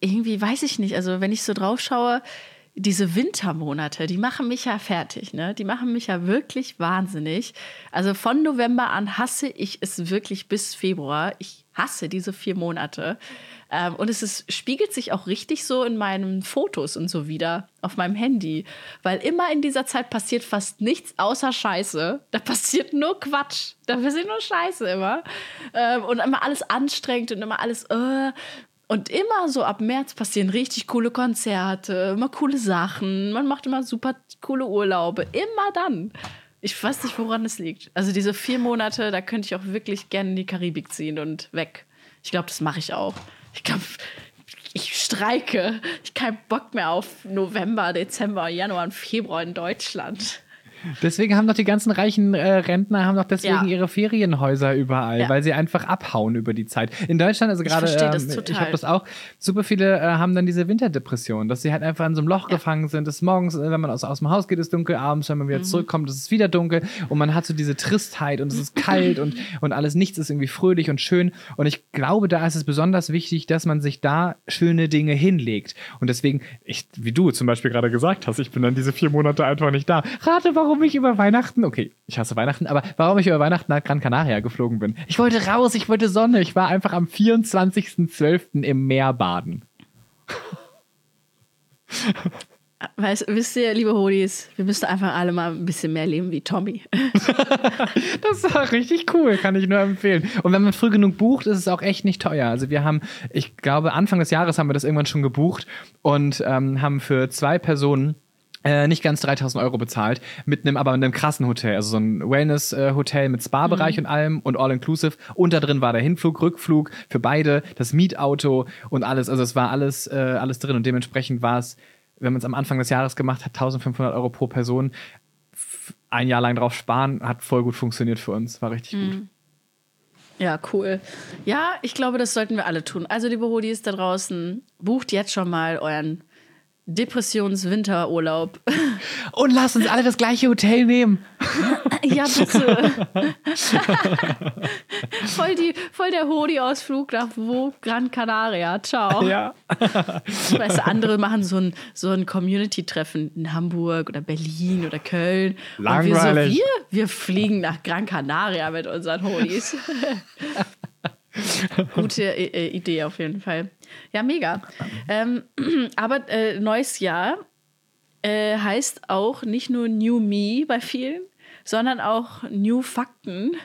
irgendwie, weiß ich nicht, also wenn ich so drauf schaue, diese Wintermonate, die machen mich ja fertig, ne? Die machen mich ja wirklich wahnsinnig. Also von November an hasse ich es wirklich bis Februar. Ich hasse diese vier Monate. Ähm, und es ist, spiegelt sich auch richtig so in meinen Fotos und so wieder auf meinem Handy. Weil immer in dieser Zeit passiert fast nichts außer Scheiße. Da passiert nur Quatsch. Da passiert nur Scheiße immer. Ähm, und immer alles anstrengend und immer alles. Äh, und immer so ab März passieren richtig coole Konzerte, immer coole Sachen. Man macht immer super coole Urlaube. Immer dann. Ich weiß nicht, woran es liegt. Also diese vier Monate, da könnte ich auch wirklich gerne in die Karibik ziehen und weg. Ich glaube, das mache ich auch. Ich glaube, ich streike. Ich keinen Bock mehr auf November, Dezember, Januar und Februar in Deutschland. Deswegen haben doch die ganzen reichen äh, Rentner haben doch deswegen Ja. ihre Ferienhäuser überall, Ja. weil sie einfach abhauen über die Zeit. In Deutschland, also gerade, das ähm, ich habe das auch, super viele äh, haben dann diese Winterdepression, dass sie halt einfach in so einem Loch gefangen sind. Es ist morgens, äh, wenn man aus, aus dem Haus geht, ist dunkel, abends, wenn man Mhm. wieder zurückkommt, ist es wieder dunkel und man hat so diese Tristheit und es ist kalt und, und alles, nichts ist irgendwie fröhlich und schön. Und ich glaube, da ist es besonders wichtig, dass man sich da schöne Dinge hinlegt. Und deswegen, ich, wie du zum Beispiel gerade gesagt hast, ich bin dann diese vier Monate einfach nicht da. Rate, warum ich über Weihnachten, okay, ich hasse Weihnachten, aber warum ich über Weihnachten nach Gran Canaria geflogen bin. Ich wollte raus, ich wollte Sonne. Ich war einfach am 24.12. im Meer baden. Weißt, wisst ihr, liebe Hodis, wir müssen einfach alle mal ein bisschen mehr leben wie Tommy. Das war richtig cool, kann ich nur empfehlen. Und wenn man früh genug bucht, ist es auch echt nicht teuer. Also wir haben, ich glaube, Anfang des Jahres haben wir das irgendwann schon gebucht und ähm, haben für zwei Personen äh, nicht ganz 3000 Euro bezahlt, mit einem, aber mit einem krassen Hotel, also so ein Wellness-Hotel mit Spa-Bereich und allem und all-inclusive. Und da drin war der Hinflug, Rückflug für beide, das Mietauto und alles. Also es war alles, äh, alles drin und dementsprechend war es, wenn man es am Anfang des Jahres gemacht hat, 1500 Euro pro Person, ein Jahr lang drauf sparen, hat voll gut funktioniert für uns, war richtig gut. Ja, cool. Ja, ich glaube, das sollten wir alle tun. Also, liebe Hodis da draußen, bucht jetzt schon mal euren Depressions-Winterurlaub. Und lasst uns alle das gleiche Hotel nehmen. ja, bitte. voll, die, voll der Hodi-Ausflug nach wo? Gran Canaria. Ciao. Ja. Weißt du, andere machen so ein, so ein Community-Treffen in Hamburg oder Berlin oder Köln. Und wir, so, Langweilig. wir, wir fliegen nach Gran Canaria mit unseren Hodis. Gute äh, äh, Idee auf jeden Fall. Ja, mega. Ähm, aber äh, neues Jahr äh, heißt auch nicht nur New Me bei vielen, sondern auch New Fakten.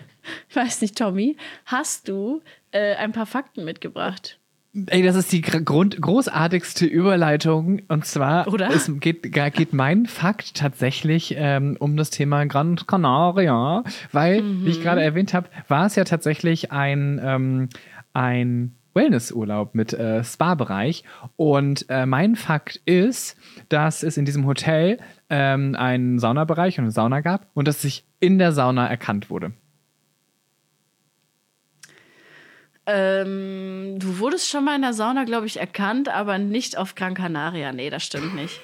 Ich weiß nicht, Tommy, hast du äh, ein paar Fakten mitgebracht? Ey, das ist die gr- Grund großartigste Überleitung. Und zwar Oder? Es geht, geht mein Fakt tatsächlich ähm, um das Thema Gran Canaria, weil, wie ich gerade erwähnt habe, war es ja tatsächlich ein, ähm, ein Wellnessurlaub mit äh, Spa-Bereich. Und äh, mein Fakt ist, dass es in diesem Hotel ähm, einen Saunabereich und eine Sauna gab und dass sich in der Sauna erkannt wurde. Ähm, du wurdest schon mal in der Sauna, glaube ich, erkannt, aber nicht auf Gran Canaria. Nee, das stimmt nicht.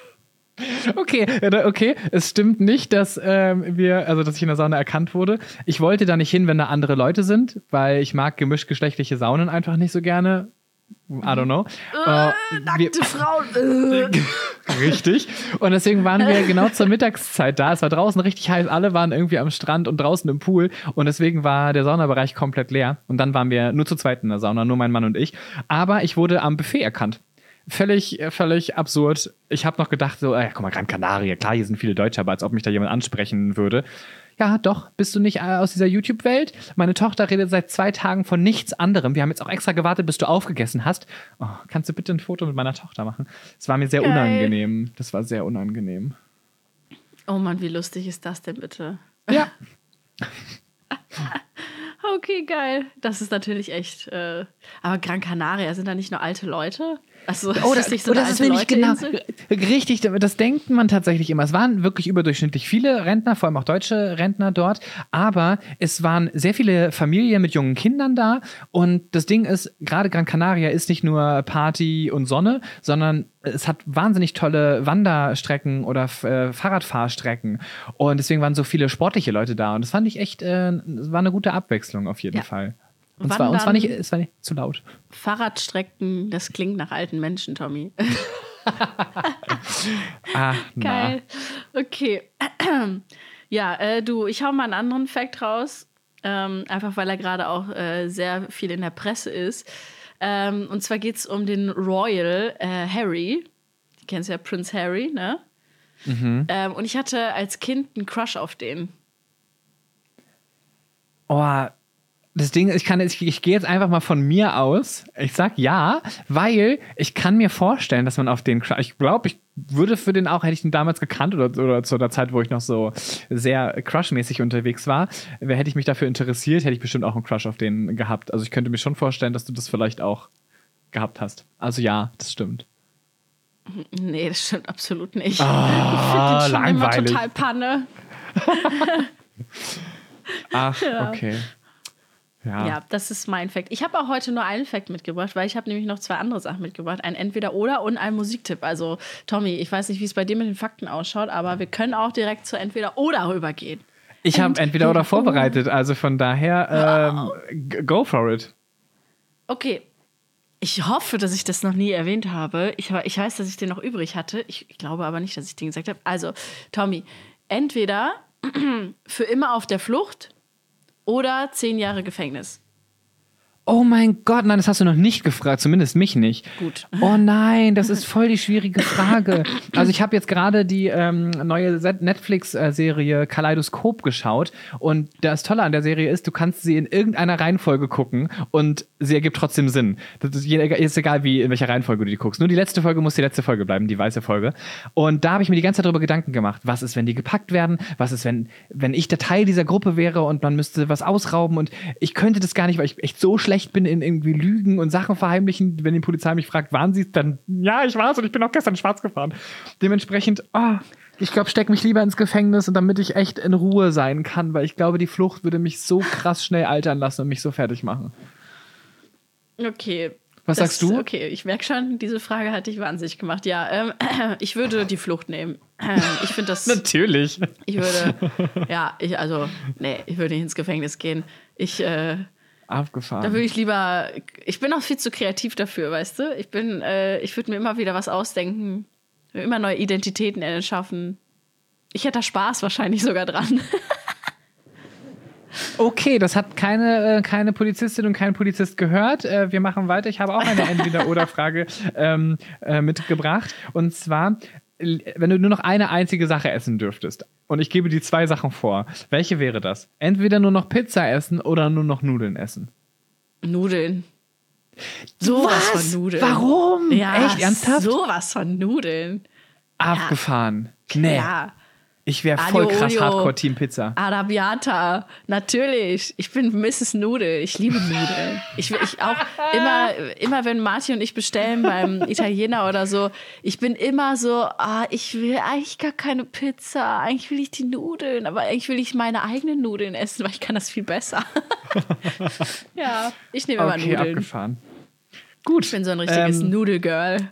Okay, okay. Es stimmt nicht, dass ähm, wir, also dass ich in der Sauna erkannt wurde. Ich wollte da nicht hin, wenn da andere Leute sind, weil ich mag gemischtgeschlechtliche Saunen einfach nicht so gerne. I don't know. Äh, wir- Nackte Frauen. Äh. Richtig. Und deswegen waren wir genau zur Mittagszeit da. Es war draußen richtig heiß. Alle waren irgendwie am Strand und draußen im Pool. Und deswegen war der Saunabereich komplett leer. Und dann waren wir nur zu zweit in der Sauna, nur mein Mann und ich. Aber ich wurde am Buffet erkannt. Völlig, völlig absurd. Ich habe noch gedacht, so, äh, guck mal, Gran Canaria, klar, hier sind viele Deutsche, aber als ob mich da jemand ansprechen würde. Ja, doch, bist du nicht äh, aus dieser YouTube-Welt? Meine Tochter redet seit zwei Tagen von nichts anderem. Wir haben jetzt auch extra gewartet, bis du aufgegessen hast. Oh, kannst du bitte ein Foto mit meiner Tochter machen? Es war mir sehr Geil. unangenehm. Das war sehr unangenehm. Oh Mann, wie lustig ist das denn bitte? Ja. Okay, geil. Das ist natürlich echt. Äh, aber Gran Canaria, sind da nicht nur alte Leute? Also, Oh, das, nicht so eine das ist nämlich genau Leute-Insel? richtig. Das denkt man tatsächlich immer. Es waren wirklich überdurchschnittlich viele Rentner, vor allem auch deutsche Rentner dort. Aber es waren sehr viele Familien mit jungen Kindern da. Und das Ding ist, gerade Gran Canaria ist nicht nur Party und Sonne, sondern es hat wahnsinnig tolle Wanderstrecken oder äh, Fahrradfahrstrecken. Und deswegen waren so viele sportliche Leute da. Und das fand ich echt, äh, es war eine gute Abwechslung auf jeden Ja. Fall. Und zwar, und zwar nicht, es war nicht zu laut. Fahrradstrecken, das klingt nach alten Menschen, Tommy. Ah, na. Geil. Okay. Ja, äh, du, ich hau mal einen anderen Fact raus. Ähm, einfach weil er gerade auch äh, sehr viel in der Presse ist. Ähm, und zwar geht es um den Royal äh, Harry. Du kennst ja Prince Harry, ne? Ähm, und ich hatte als Kind einen Crush auf den. Oh, das Ding ist, ich kann jetzt, ich, ich gehe jetzt einfach mal von mir aus. Ich sag ja, weil ich kann mir vorstellen, dass man auf den Crush, ich glaube, ich würde für den auch, hätte ich ihn damals gekannt oder, oder zu der Zeit, wo ich noch so sehr crushmäßig unterwegs war, wer- hätte ich mich dafür interessiert, hätte ich bestimmt auch einen Crush auf den gehabt. Also ich könnte mir schon vorstellen, dass du das vielleicht auch gehabt hast. Also ja, das stimmt. Nee, das stimmt absolut nicht. Ah, ich finde den schon immer langweilig. total Panne. Ach, okay. Ja. Ja, das ist mein Fact. Ich habe auch heute nur einen Fact mitgebracht, weil ich habe nämlich noch zwei andere Sachen mitgebracht. Ein Entweder-Oder und ein Musiktipp. Also, Tommy, ich weiß nicht, wie es bei dir mit den Fakten ausschaut, aber wir können auch direkt zu Entweder-Oder rübergehen. Ich habe entweder oder Entweder- vorbereitet, also von daher ähm, g- go for it. Okay. Ich hoffe, dass ich das noch nie erwähnt habe. Ich, ich weiß, dass ich den noch übrig hatte. Ich, ich glaube aber nicht, dass ich den gesagt habe. Also, Tommy, entweder für immer auf der Flucht oder zehn Jahre Gefängnis. Oh mein Gott, nein, das hast du noch nicht gefragt, zumindest mich nicht. Gut. Oh nein, das ist voll die schwierige Frage. Also ich habe jetzt gerade die ähm, neue Netflix-Serie Kaleidoskop geschaut und das Tolle an der Serie ist, du kannst sie in irgendeiner Reihenfolge gucken und sie ergibt trotzdem Sinn. Das ist, ist egal, wie in welcher Reihenfolge du die guckst. Nur die letzte Folge muss die letzte Folge bleiben, die weiße Folge. Und da habe ich mir die ganze Zeit darüber Gedanken gemacht. Was ist, wenn die gepackt werden? Was ist, wenn, wenn ich der Teil dieser Gruppe wäre und man müsste was ausrauben und ich könnte das gar nicht, weil ich echt so schlecht bin in irgendwie Lügen und Sachen verheimlichen. Wenn die Polizei mich fragt, waren sie es, dann ja, ich war's und ich bin auch gestern schwarz gefahren. Dementsprechend, oh, ich glaube, steck mich lieber ins Gefängnis und damit ich echt in Ruhe sein kann, weil ich glaube, die Flucht würde mich so krass schnell altern lassen und mich so fertig machen. Okay. Was Das- sagst du? Okay, ich merke schon, diese Frage hat dich wahnsinnig gemacht. Ja, ähm, ich würde die Flucht nehmen. Ähm, ich finde das. Natürlich. Ich würde. Ja, ich, also, nee, ich würde nicht ins Gefängnis gehen. Ich, äh, Abgefahren. da würde ich lieber. Ich bin auch viel zu kreativ dafür, weißt du? Ich bin, äh, ich würde mir immer wieder was ausdenken, mir immer neue Identitäten erschaffen. Ich hätte da Spaß wahrscheinlich sogar dran. Okay, das hat keine, äh, keine Polizistin und kein Polizist gehört. Äh, wir machen weiter. Ich habe auch eine Entweder-Oder-Frage ähm, äh, mitgebracht. Und zwar, wenn du nur noch eine einzige Sache essen dürftest und ich gebe dir zwei Sachen vor, welche wäre das? Entweder nur noch Pizza essen oder nur noch Nudeln essen. Nudeln. Sowas von Nudeln. Warum? Ja, Echt? Ernsthaft? Sowas von Nudeln. Abgefahren. Nee, Ja. Ich wäre voll Aglio krass Olio. Hardcore-Team-Pizza. Arabiata, natürlich. Ich bin Mrs. Nudel. Ich liebe Nudeln. Ich, ich auch immer, immer wenn Martin und ich bestellen beim Italiener oder so, ich bin immer so, ah, ich will eigentlich gar keine Pizza. Eigentlich will ich die Nudeln, aber eigentlich will ich meine eigenen Nudeln essen, weil ich kann das viel besser. ja, ich nehme immer Okay, Nudeln. abgefahren. Gut. Ich bin so ein richtiges Ähm, Nudelgirl.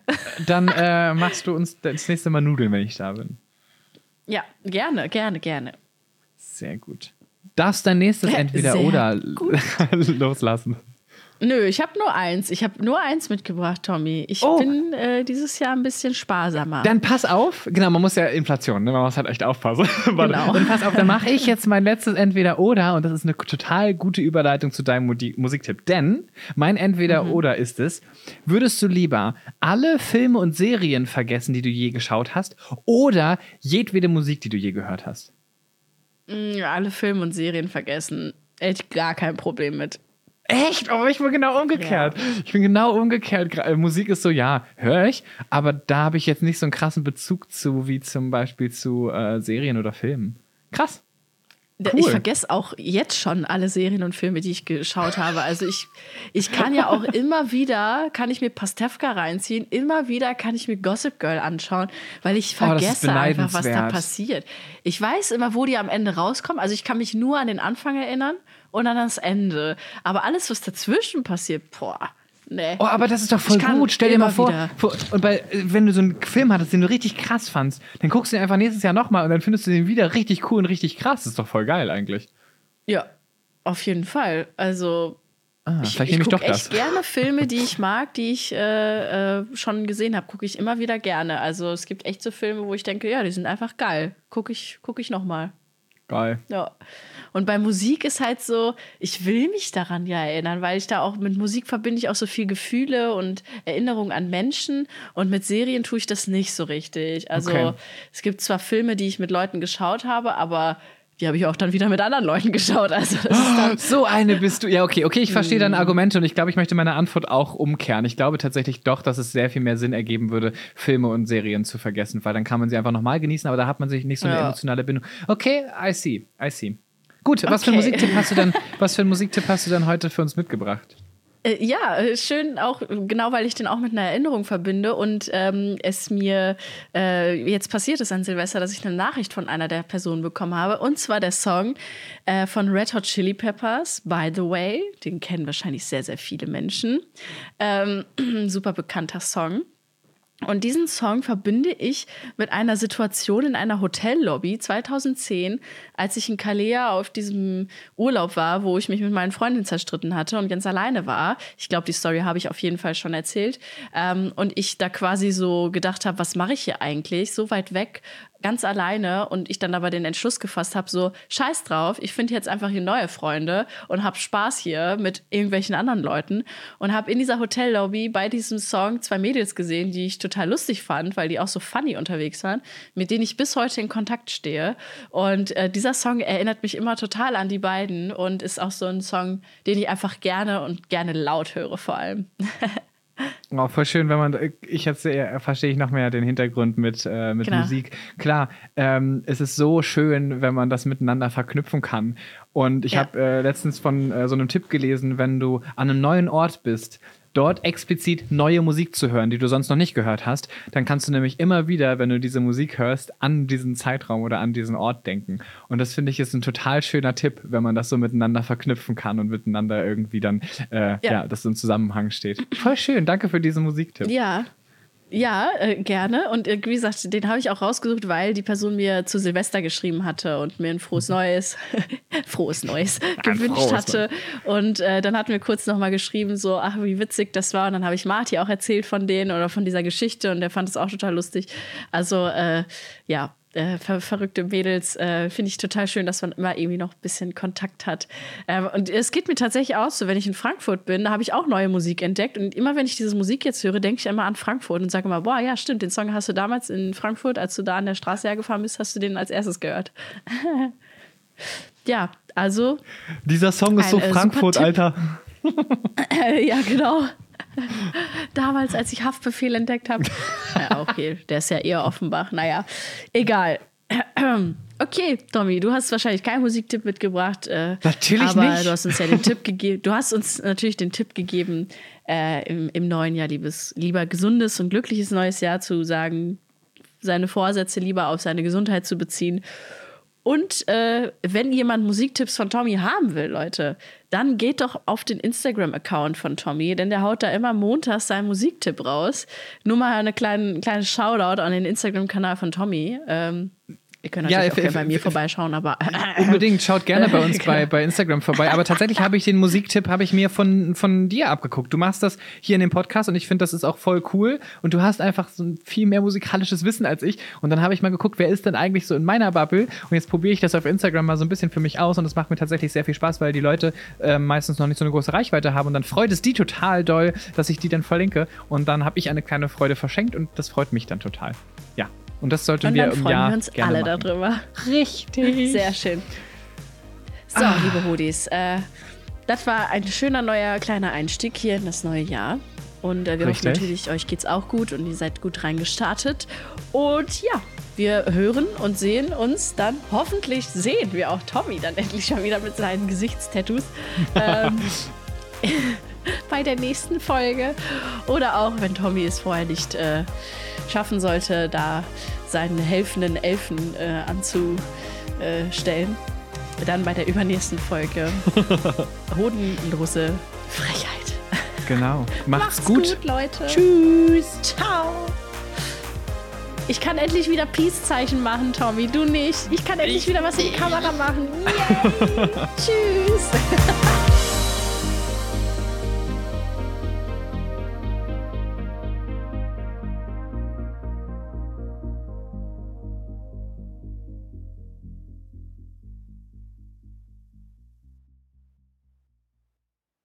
Dann äh, machst du uns das nächste Mal Nudeln, wenn ich da bin. Ja, gerne, gerne, gerne. Sehr gut. Darfst dein nächstes Sehr entweder oder gut. loslassen. Nö, ich habe nur eins. Ich habe nur eins mitgebracht, Tommy. Ich Oh. bin äh, dieses Jahr ein bisschen sparsamer. Dann pass auf, genau, man muss ja Inflation, ne? man muss halt echt aufpassen. Genau. Dann pass auf, dann mache ich jetzt mein letztes Entweder-Oder und das ist eine total gute Überleitung zu deinem Musiktipp. Denn mein Entweder-Oder ist es, würdest du lieber alle Filme und Serien vergessen, die du je geschaut hast oder jedwede Musik, die du je gehört hast? Mm, Alle Filme und Serien vergessen. Hätte ich gar kein Problem mit. Echt? Oh, ich bin genau umgekehrt. Ich bin genau umgekehrt. Äh, Musik ist so, ja, höre ich, aber da habe ich jetzt nicht so einen krassen Bezug zu, wie zum Beispiel zu äh, Serien oder Filmen. Krass. Cool. Ich vergesse auch jetzt schon alle Serien und Filme, die ich geschaut habe. Also ich, ich kann ja auch immer wieder, kann ich mir Pastewka reinziehen, immer wieder kann ich mir Gossip Girl anschauen, weil ich Oh, vergesse einfach, was da passiert. Ich weiß immer, wo die am Ende rauskommen. Also ich kann mich nur an den Anfang erinnern und an das Ende. Aber alles, was dazwischen passiert, boah, nee. Oh, aber das ist doch voll Ich gut. Stell dir mal vor, vor- und bei, wenn du so einen Film hattest, den du richtig krass fandst, dann guckst du den einfach nächstes Jahr nochmal und dann findest du den wieder richtig cool und richtig krass. Das ist doch voll geil eigentlich. Ja, auf jeden Fall. Also Ah, ich, vielleicht ich nehme ich gucke doch echt das. gerne Filme, die ich mag, die ich äh, äh, schon gesehen habe. Gucke ich immer wieder gerne. Also es gibt echt so Filme, wo ich denke, ja, die sind einfach geil. Gucke ich, guck ich nochmal. Geil. Ja. Und bei Musik ist halt so, ich will mich daran ja erinnern, weil ich da auch mit Musik verbinde ich auch so viel Gefühle und Erinnerungen an Menschen und mit Serien tue ich das nicht so richtig. Also Okay. es gibt zwar Filme, die ich mit Leuten geschaut habe, aber die habe ich auch dann wieder mit anderen Leuten geschaut. Also dann So eine bist du. Ja, okay, okay, ich verstehe Mm. deine Argumente und ich glaube, ich möchte meine Antwort auch umkehren. Ich glaube tatsächlich doch, dass es sehr viel mehr Sinn ergeben würde, Filme und Serien zu vergessen, weil dann kann man sie einfach nochmal genießen, aber da hat man sich nicht so eine Ja. emotionale Bindung. Okay, I see, I see. Gut, was für einen Okay. Musiktipp hast du denn, was für einen Musiktipp hast du denn heute für uns mitgebracht? Äh, Ja, äh, schön auch, genau weil ich den auch mit einer Erinnerung verbinde und ähm, es mir äh, jetzt passiert ist an Silvester, dass ich eine Nachricht von einer der Personen bekommen habe. Und zwar der Song äh, von Red Hot Chili Peppers, By the Way. Den kennen wahrscheinlich sehr, sehr viele Menschen. Ähm, super bekannter Song. Und diesen Song verbinde ich mit einer Situation in einer Hotellobby 2010, als ich in Kalea auf diesem Urlaub war, wo ich mich mit meinen Freundinnen zerstritten hatte und ganz alleine war. Ich glaube, die Story habe ich auf jeden Fall schon erzählt. Ähm, und ich da quasi so gedacht habe, was mache ich hier eigentlich? So weit weg, ganz alleine. Und ich dann aber den Entschluss gefasst habe, so scheiß drauf, ich finde jetzt einfach hier neue Freunde und habe Spaß hier mit irgendwelchen anderen Leuten. Und habe in dieser Hotellobby bei diesem Song zwei Mädels gesehen, die ich total lustig fand, weil die auch so funny unterwegs waren, mit denen ich bis heute in Kontakt stehe. Und äh, dieser Song erinnert mich immer total an die beiden und ist auch so ein Song, den ich einfach gerne und gerne laut höre vor allem. Oh, voll schön, wenn man, ich jetzt äh, verstehe ich noch mehr den Hintergrund mit, äh, mit Genau. Musik. Klar, ähm, es ist so schön, wenn man das miteinander verknüpfen kann. Und ich Ja. habe äh, letztens von äh, so einem Tipp gelesen, wenn du an einem neuen Ort bist, dort explizit neue Musik zu hören, die du sonst noch nicht gehört hast, dann kannst du nämlich immer wieder, wenn du diese Musik hörst, an diesen Zeitraum oder an diesen Ort denken. Und das finde ich ist ein total schöner Tipp, wenn man das so miteinander verknüpfen kann und miteinander irgendwie dann, äh, ja. Ja. dass so im Zusammenhang steht. Voll schön, danke für diesen Musiktipp. Ja. Ja, äh, gerne. Und äh, wie gesagt, den habe ich auch rausgesucht, weil die Person mir zu Silvester geschrieben hatte und mir ein frohes Neues, frohes Neues gewünscht frohes hatte. Und äh, dann hatten wir kurz nochmal geschrieben, so, ach, wie witzig das war. Und dann habe ich Marty auch erzählt von denen oder von dieser Geschichte und der fand es auch total lustig. Also, äh, ja. Äh, ver verrückte Mädels äh, finde ich total schön, dass man immer irgendwie noch ein bisschen Kontakt hat. Ähm, und es geht mir tatsächlich auch so, wenn ich in Frankfurt bin, da habe ich auch neue Musik entdeckt. Und immer wenn ich diese Musik jetzt höre, denke ich immer an Frankfurt und sage immer, boah, ja, stimmt, den Song hast du damals in Frankfurt, als du da an der Straße hergefahren bist, hast du den als erstes gehört. ja, also, Dieser Song ist Ein, so äh, super Frankfurt. Alter. ja, genau. Damals, als ich Haftbefehl entdeckt habe. ja, okay, der ist ja eher Offenbach. Naja, egal. Okay, Tommy, du hast wahrscheinlich keinen Musiktipp mitgebracht. Äh, Natürlich aber nicht. du hast uns ja den Tipp gegeben. Du hast uns natürlich den Tipp gegeben, äh, im, im neuen Jahr liebes, lieber gesundes und glückliches neues Jahr zu sagen, seine Vorsätze lieber auf seine Gesundheit zu beziehen. Und äh, wenn jemand Musiktipps von Tommy haben will, Leute, dann geht doch auf den Instagram-Account von Tommy, denn der haut da immer montags seinen Musiktipp raus. Nur mal eine kleine, kleine Shoutout an den Instagram-Kanal von Tommy. Ähm, Ihr könnt Ja, natürlich auch f- gerne bei mir vorbeischauen, aber Unbedingt, schaut gerne bei uns bei, bei Instagram vorbei. Aber tatsächlich habe ich den Musiktipp, habe ich mir von, von dir abgeguckt. Du machst das hier in dem Podcast und ich finde, das ist auch voll cool. Und du hast einfach so viel mehr musikalisches Wissen als ich. Und dann habe ich mal geguckt, wer ist denn eigentlich so in meiner Bubble? Und jetzt probiere ich das auf Instagram mal so ein bisschen für mich aus und das macht mir tatsächlich sehr viel Spaß, weil die Leute äh, meistens noch nicht so eine große Reichweite haben. Und dann freut es die total doll, dass ich die dann verlinke. Und dann habe ich eine kleine Freude verschenkt und das freut mich dann total. Und das sollten und wir dann im freuen Jahr wir uns gerne alle machen. darüber. Richtig. Sehr schön. So, liebe Hoodies, äh, das war ein schöner neuer kleiner Einstieg hier in das neue Jahr. Und äh, wir hoffen Richtig. natürlich, euch geht's auch gut und ihr seid gut reingestartet. Und ja, wir hören und sehen uns dann, hoffentlich sehen wir auch Tommy dann endlich schon wieder mit seinen Gesichtstattoos. ähm, bei der nächsten Folge. Oder auch, wenn Tommy es vorher nicht äh, schaffen sollte, da seinen helfenden Elfen äh, anzustellen. Dann bei der übernächsten Folge. Hodenlose Frechheit. Genau. Macht's, Macht's gut. gut, Leute. Tschüss. Ciao. Ich kann endlich wieder Peace-Zeichen machen, Tommy. Du nicht. Ich kann endlich wieder was in die Kamera machen. Yay. Tschüss.